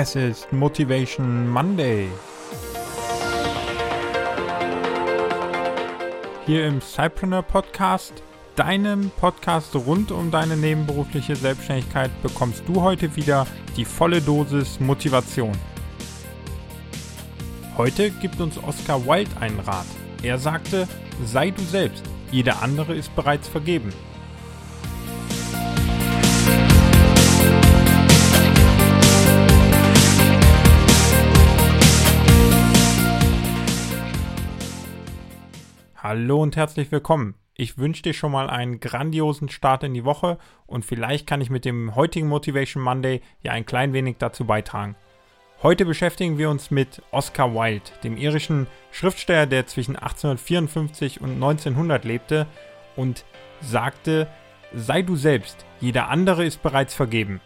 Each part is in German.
Es ist Motivation Monday. Hier im Cypreneur Podcast, deinem Podcast rund um deine nebenberufliche Selbstständigkeit, bekommst du heute wieder die volle Dosis Motivation. Heute gibt uns Oscar Wilde einen Rat. Er sagte, sei du selbst, jeder andere ist bereits vergeben. Hallo und herzlich willkommen. Ich wünsche dir schon mal einen grandiosen Start in die Woche und vielleicht kann ich mit dem heutigen Motivation Monday ja ein klein wenig dazu beitragen. Heute beschäftigen wir uns mit Oscar Wilde, dem irischen Schriftsteller, der zwischen 1854 und 1900 lebte und sagte, sei du selbst, jeder andere ist bereits vergeben.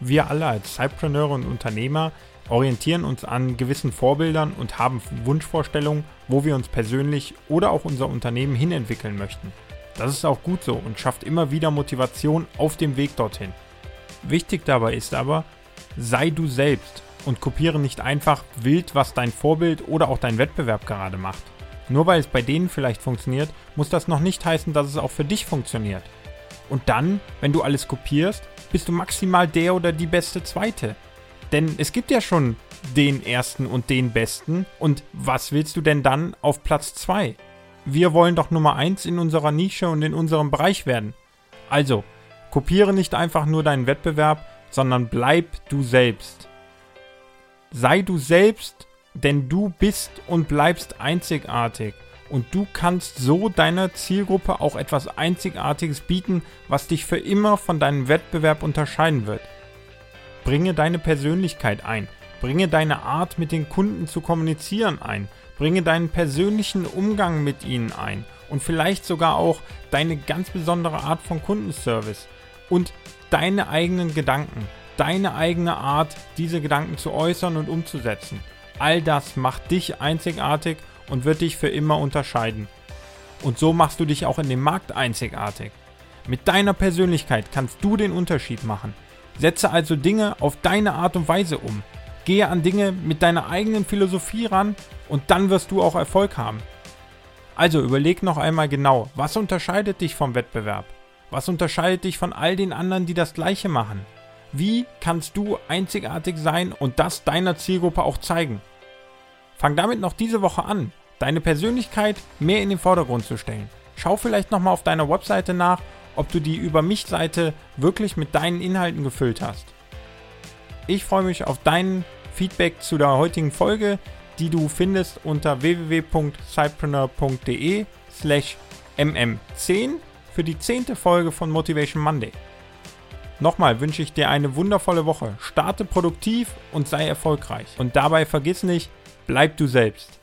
Wir alle als Cypreneure und Unternehmer orientieren uns an gewissen Vorbildern und haben Wunschvorstellungen, wo wir uns persönlich oder auch unser Unternehmen hinentwickeln möchten. Das ist auch gut so und schafft immer wieder Motivation auf dem Weg dorthin. Wichtig dabei ist aber, sei du selbst und kopiere nicht einfach wild, was dein Vorbild oder auch dein Wettbewerb gerade macht. Nur weil es bei denen vielleicht funktioniert, muss das noch nicht heißen, dass es auch für dich funktioniert. Und dann, wenn du alles kopierst, bist du maximal der oder die beste Zweite. Denn es gibt ja schon den ersten und den besten. Und was willst du denn dann auf Platz 2? Wir wollen doch Nummer 1 in unserer Nische und in unserem Bereich werden. Also, kopiere nicht einfach nur deinen Wettbewerb, sondern bleib du selbst. Sei du selbst, denn du bist und bleibst einzigartig. Und du kannst so deiner Zielgruppe auch etwas Einzigartiges bieten, was dich für immer von deinem Wettbewerb unterscheiden wird. Bringe deine Persönlichkeit ein. Bringe deine Art, mit den Kunden zu kommunizieren ein. Bringe deinen persönlichen Umgang mit ihnen ein. Und vielleicht sogar auch deine ganz besondere Art von Kundenservice. Und deine eigenen Gedanken. Deine eigene Art, diese Gedanken zu äußern und umzusetzen. All das macht dich einzigartig und wird dich für immer unterscheiden. Und so machst du dich auch in dem Markt einzigartig. Mit deiner Persönlichkeit kannst du den Unterschied machen. Setze also Dinge auf deine Art und Weise um. Gehe an Dinge mit deiner eigenen Philosophie ran und dann wirst du auch Erfolg haben. Also überleg noch einmal genau, was unterscheidet dich vom Wettbewerb? Was unterscheidet dich von all den anderen, die das gleiche machen? Wie kannst du einzigartig sein und das deiner Zielgruppe auch zeigen? Fang damit noch diese Woche an, deine Persönlichkeit mehr in den Vordergrund zu stellen. Schau vielleicht nochmal auf deiner Webseite nach ob du die Über mich-Seite wirklich mit deinen Inhalten gefüllt hast. Ich freue mich auf dein Feedback zu der heutigen Folge, die du findest unter www.cypreneur.de slash mm10 für die zehnte Folge von Motivation Monday. Nochmal wünsche ich dir eine wundervolle Woche. Starte produktiv und sei erfolgreich. Und dabei vergiss nicht, bleib du selbst.